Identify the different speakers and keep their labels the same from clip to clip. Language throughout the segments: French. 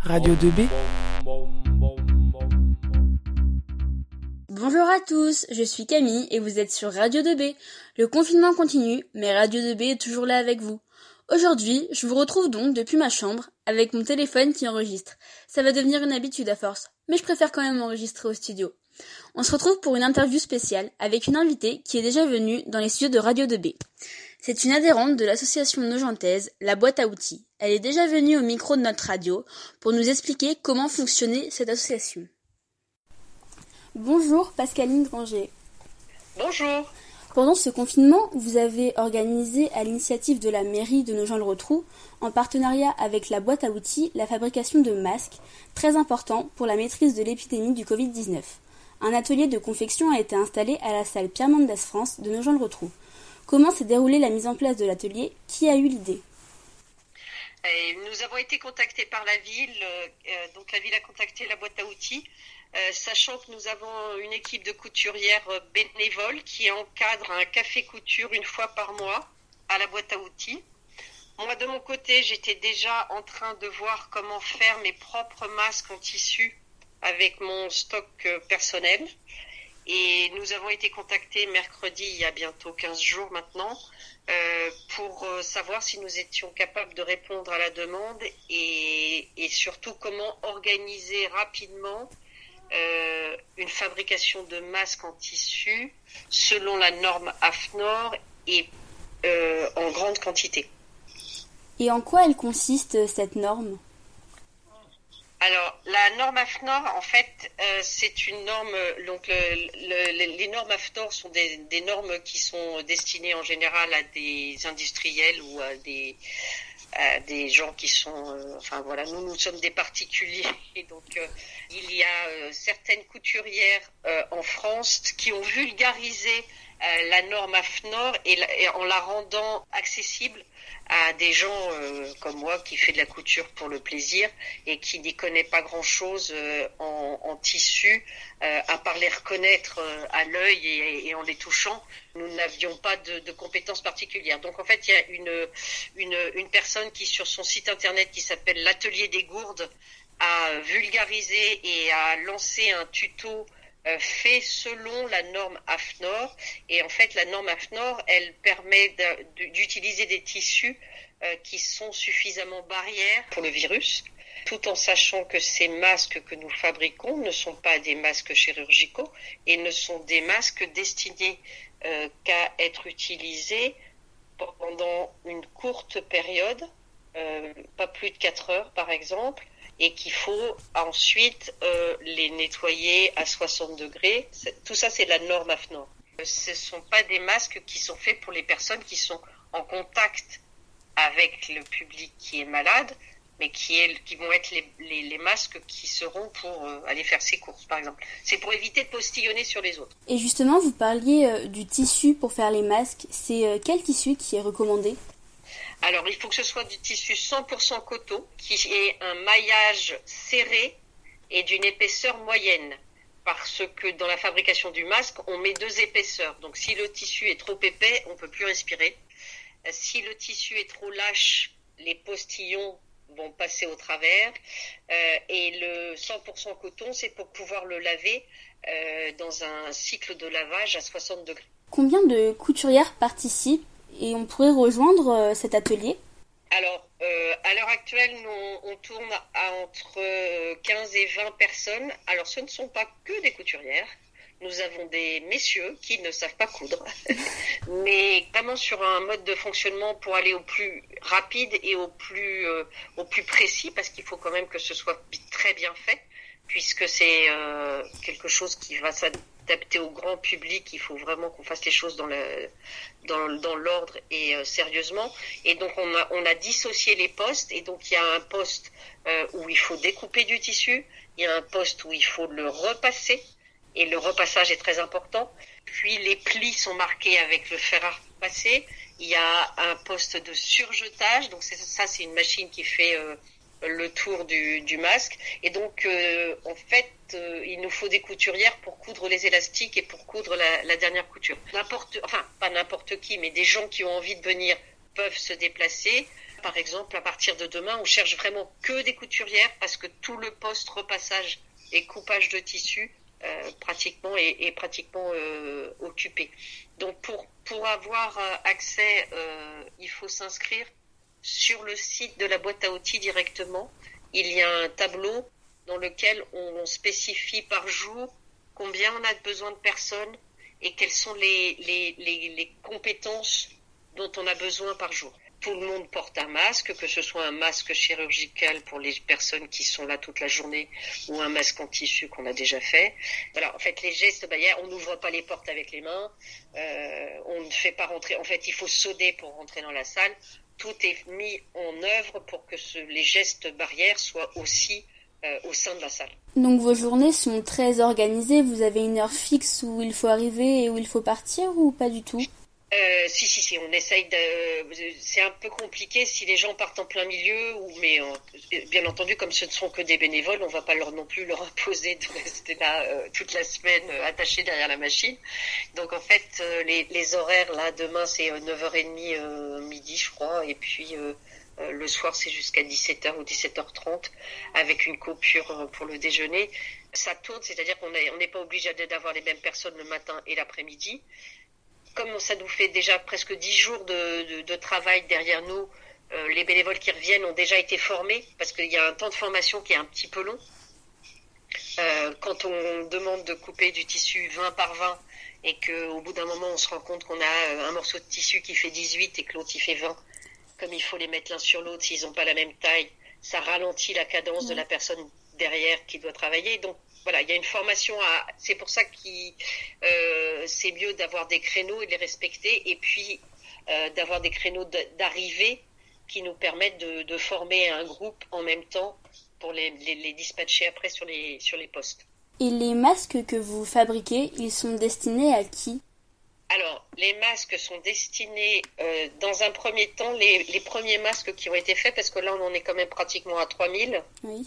Speaker 1: Radio 2B.
Speaker 2: Bonjour à tous, je suis Camille et vous êtes sur Radio 2B. Le confinement continue, mais Radio 2B est toujours là avec vous. Aujourd'hui, je vous retrouve donc depuis ma chambre avec mon téléphone qui enregistre. Ça va devenir une habitude à force, mais je préfère quand même enregistrer au studio. On se retrouve pour une interview spéciale avec une invitée qui est déjà venue dans les studios de Radio 2B. C'est une adhérente de l'association nogentaise La Boîte à Outils. Elle est déjà venue au micro de notre radio pour nous expliquer comment fonctionnait cette association. Bonjour Pascaline Granger.
Speaker 3: Bonjour.
Speaker 2: Pendant ce confinement, vous avez organisé à l'initiative de la mairie de Nogent-le-Rotrou, en partenariat avec la boîte à outils, la fabrication de masques, très important pour la maîtrise de l'épidémie du Covid-19. Un atelier de confection a été installé à la salle Pierre Mendès France de Nogent-le-Rotrou. Comment s'est déroulée la mise en place de l'atelier Qui a eu l'idée
Speaker 3: nous avons été contactés par la ville, euh, donc la ville a contacté la boîte à outils euh, sachant que nous avons une équipe de couturières euh, bénévoles qui encadre un café couture une fois par mois à la boîte à outils. Moi, de mon côté, j'étais déjà en train de voir comment faire mes propres masques en tissu avec mon stock euh, personnel. Et nous avons été contactés mercredi, il y a bientôt 15 jours maintenant, pour savoir si nous étions capables de répondre à la demande et, surtout comment organiser rapidement euh, une fabrication de masques en tissu selon la norme AFNOR et euh, en grande quantité.
Speaker 2: Et en quoi elle consiste cette norme?
Speaker 3: Alors, la norme AFNOR, en fait, euh, c'est une norme. Donc, les normes AFNOR sont des, normes qui sont destinées en général à des industriels ou à des, gens qui sont, euh, enfin voilà, nous nous sommes des particuliers donc euh, il y a certaines couturières en France qui ont vulgarisé la norme AFNOR et, en la rendant accessible à des gens euh, comme moi qui fait de la couture pour le plaisir et qui n'y connaît pas grand chose euh, en, en, tissu euh, à part les reconnaître à l'œil et, et, en les touchant nous n'avions pas de, de, compétences particulières. Donc en fait il y a une, une, une personne qui sur son site internet qui s'appelle l'atelier des gourdes a vulgarisé et a lancé un tuto euh, fait selon la norme AFNOR. Et en fait, la norme AFNOR, elle permet d'utiliser des tissus euh, qui sont suffisamment barrières pour le virus, tout en sachant que ces masques que nous fabriquons ne sont pas des masques chirurgicaux et ne sont des masques destinés euh, qu'à être utilisés pendant une courte période, pas plus de 4 heures par exemple, et qu'il faut ensuite euh, les nettoyer à 60 degrés. Tout ça, c'est la norme AFNOR. Ce ne sont pas des masques qui sont faits pour les personnes qui sont en contact avec le public qui est malade, mais qui, vont être les, masques qui seront pour euh, aller faire ses courses, par exemple. C'est pour éviter de postillonner sur les autres.
Speaker 2: Et justement, vous parliez euh, du tissu pour faire les masques. C'est euh, quel tissu qui est recommandé?
Speaker 3: Alors, il faut que ce soit du tissu 100% coton, qui ait un maillage serré et d'une épaisseur moyenne. Parce que dans la fabrication du masque, on met deux épaisseurs. Donc, si le tissu est trop épais, on peut plus respirer. Si le tissu est trop lâche, les postillons vont passer au travers. Euh, et le 100% coton, c'est pour pouvoir le laver euh, dans un cycle de lavage à 60 degrés.
Speaker 2: Combien de couturières participent et on pourrait rejoindre euh, cet atelier
Speaker 3: alors, euh, à l'heure actuelle, nous, on tourne à entre 15 et 20 personnes. Alors, ce ne sont pas que des couturières. Nous avons des messieurs qui ne savent pas coudre, mais vraiment sur un mode de fonctionnement pour aller au plus rapide et au plus, euh, au plus précis, parce qu'il faut quand même que ce soit très bien fait, puisque c'est euh, quelque chose qui va s'adapter au grand public. Il faut vraiment qu'on fasse les choses dans le, dans, dans l'ordre et euh, sérieusement. Et donc on a, on a dissocié les postes et donc il y a un poste euh, où il faut découper du tissu, il y a un poste où il faut le repasser et le repassage est très important. Puis les plis sont marqués avec le fer à repasser. Il y a un poste de surjetage, donc ça c'est une machine qui fait euh, le tour du, du, masque. Et donc, euh, en fait, euh, il nous faut des couturières pour coudre les élastiques et pour coudre la, la dernière couture. N'importe, enfin, pas n'importe qui, mais des gens qui ont envie de venir peuvent se déplacer. Par exemple, à partir de demain, on cherche vraiment que des couturières parce que tout le poste repassage et coupage de tissu euh, pratiquement est, pratiquement euh, occupé. Donc pour, pour avoir euh, accès, il faut s'inscrire sur le site de la boîte à outils directement. Il y a un tableau dans lequel on spécifie par jour combien on a besoin de personnes et quelles sont les, compétences dont on a besoin par jour tout le monde porte un masque, que ce soit un masque chirurgical pour les personnes qui sont là toute la journée ou un masque en tissu qu'on a déjà fait. Voilà, en fait, les gestes barrières, on n'ouvre pas les portes avec les mains, euh, on ne fait pas rentrer. En fait, il faut sauter pour rentrer dans la salle. Tout est mis en œuvre pour que les gestes barrières soient aussi euh, au sein de la salle.
Speaker 2: Donc vos journées sont très organisées, vous avez une heure fixe où il faut arriver et où il faut partir ou pas du tout?
Speaker 3: Euh, si, si, si, on essaye de. C'est un peu compliqué si les gens partent en plein milieu, ou mais bien entendu, comme ce ne sont que des bénévoles, on va pas leur non plus leur imposer de rester là euh, toute la semaine euh, attachés derrière la machine. Donc en fait, euh, les, les, horaires là, demain c'est 9h30 midi, je crois, et puis le soir c'est jusqu'à 17h ou 17h30 avec une coupure pour le déjeuner. Ça tourne, c'est-à-dire qu'on n'est pas obligé d'avoir les mêmes personnes le matin et l'après-midi comme ça nous fait déjà presque dix jours de, travail derrière nous, euh, les bénévoles qui reviennent ont déjà été formés parce qu'il y a un temps de formation qui est un petit peu long. Euh, quand on demande de couper du tissu 20 par 20 et qu'au bout d'un moment on se rend compte qu'on a euh, un morceau de tissu qui fait 18 et que l'autre il fait 20, comme il faut les mettre l'un sur l'autre s'ils n'ont pas la même taille, ça ralentit la cadence de la personne derrière qui doit travailler. Donc voilà, il y a une formation à. C'est pour ça que euh, c'est mieux d'avoir des créneaux et de les respecter, et puis euh, d'avoir des créneaux d'arrivée qui nous permettent de, former un groupe en même temps pour les, dispatcher après sur les, sur les postes.
Speaker 2: Et les masques que vous fabriquez, ils sont destinés à qui?
Speaker 3: Alors, les masques sont destinés, euh, dans un premier temps, les, les, premiers masques qui ont été faits, parce que là, on en est quand même pratiquement à 3000. Oui.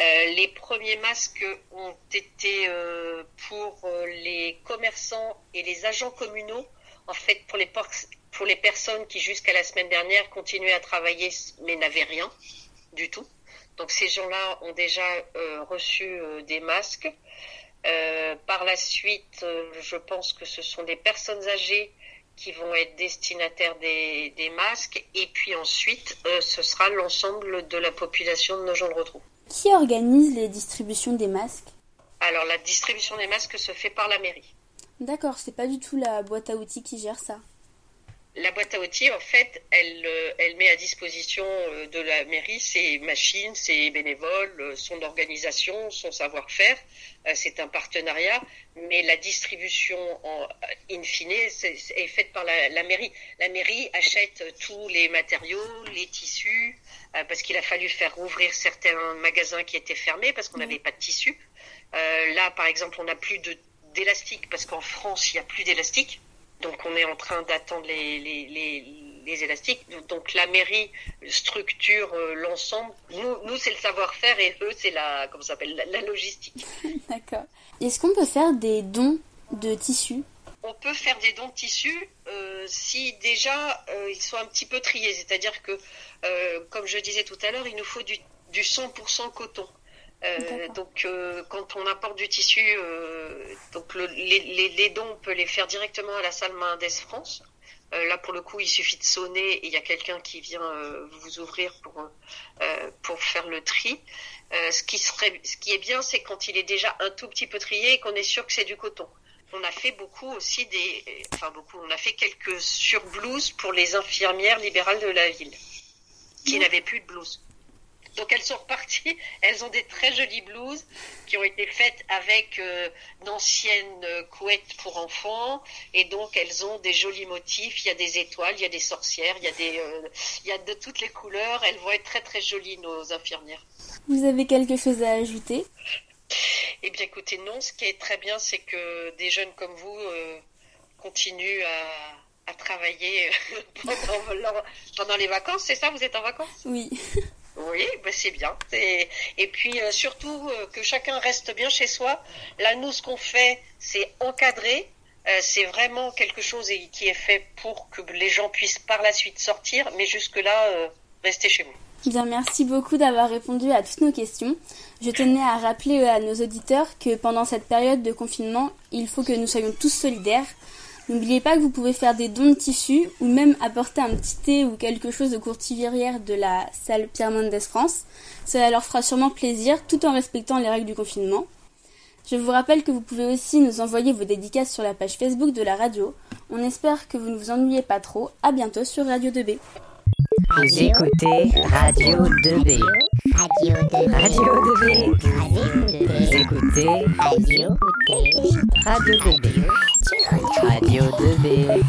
Speaker 3: Euh, les premiers masques ont été euh, pour euh, les commerçants et les agents communaux, en fait pour les, pour les personnes qui jusqu'à la semaine dernière continuaient à travailler mais n'avaient rien du tout. Donc ces gens-là ont déjà reçu des masques. par la suite, je pense que ce sont des personnes âgées qui vont être destinataires des, des masques. Et puis ensuite, ce sera l'ensemble de la population de nos gens de retrouve.
Speaker 2: Qui organise les distributions des masques?
Speaker 3: Alors la distribution des masques se fait par la mairie.
Speaker 2: D'accord, c'est pas du tout la boîte à outils qui gère ça.
Speaker 3: La boîte à outils, en fait, elle, euh, elle met à disposition euh, de la mairie ses machines, ses bénévoles, euh, son organisation, son savoir-faire. C'est un partenariat, mais la distribution en in fine est, faite par la, la, mairie. La mairie achète tous les matériaux, les tissus, parce qu'il a fallu faire ouvrir certains magasins qui étaient fermés parce qu'on n'avait pas de tissu. là, par exemple, on n'a plus d'élastique parce qu'en France, il n'y a plus d'élastique. Donc on est en train d'attendre les, les, élastiques. Donc la mairie structure euh, l'ensemble. Nous, nous c'est le savoir-faire et eux, c'est la, comment s'appelle, la, logistique.
Speaker 2: D'accord. Est-ce qu'on peut faire des dons de tissus?
Speaker 3: On peut faire des dons de tissus euh, si déjà euh, ils sont un petit peu triés. C'est-à-dire que, comme je disais tout à l'heure, il nous faut du, du 100% coton. Euh, donc, euh, quand on apporte du tissu, euh, donc les, dons, on peut les faire directement à la salle Main France. là, pour le coup, il suffit de sonner et il y a quelqu'un qui vient vous ouvrir pour pour faire le tri. ce qui serait, ce qui est bien, c'est quand il est déjà un tout petit peu trié et qu'on est sûr que c'est du coton. On a fait beaucoup aussi des, enfin beaucoup, on a fait quelques surblouses pour les infirmières libérales de la ville qui n'avaient plus de blouse. Donc elles sont reparties, elles ont des très jolies blouses qui ont été faites avec euh, d'anciennes euh, couettes pour enfants. Et donc elles ont des jolis motifs, il y a des étoiles, il y a des sorcières, il y a des euh, il y a de toutes les couleurs, elles vont être très très jolies nos infirmières.
Speaker 2: Vous avez quelque chose à ajouter?
Speaker 3: Eh bien écoutez non, ce qui est très bien c'est que des jeunes comme vous continuent à, à travailler pendant, pendant les vacances, c'est ça Vous êtes en vacances?
Speaker 2: Oui.
Speaker 3: Oui, bah c'est bien. Et, puis euh, surtout euh, que chacun reste bien chez soi. Là, nous, ce qu'on fait, c'est encadrer. Euh, c'est vraiment quelque chose qui est fait pour que les gens puissent par la suite sortir, mais jusque-là, rester chez vous.
Speaker 2: Bien, merci beaucoup d'avoir répondu à toutes nos questions. Je tenais à rappeler à nos auditeurs que pendant cette période de confinement, il faut que nous soyons tous solidaires. N'oubliez pas que vous pouvez faire des dons de tissus ou même apporter un petit thé ou quelque chose de courtivière de la salle Pierre Mendès France. Cela leur fera sûrement plaisir tout en respectant les règles du confinement. Je vous rappelle que vous pouvez aussi nous envoyer vos dédicaces sur la page Facebook de la radio. On espère que vous ne vous ennuyez pas trop. À bientôt sur Radio 2B.
Speaker 1: Vous écoutez Radio 2B. Radio 2B. Radio 2B. Vous écoutez Radio 2B. Radio 2B. Radio 2B.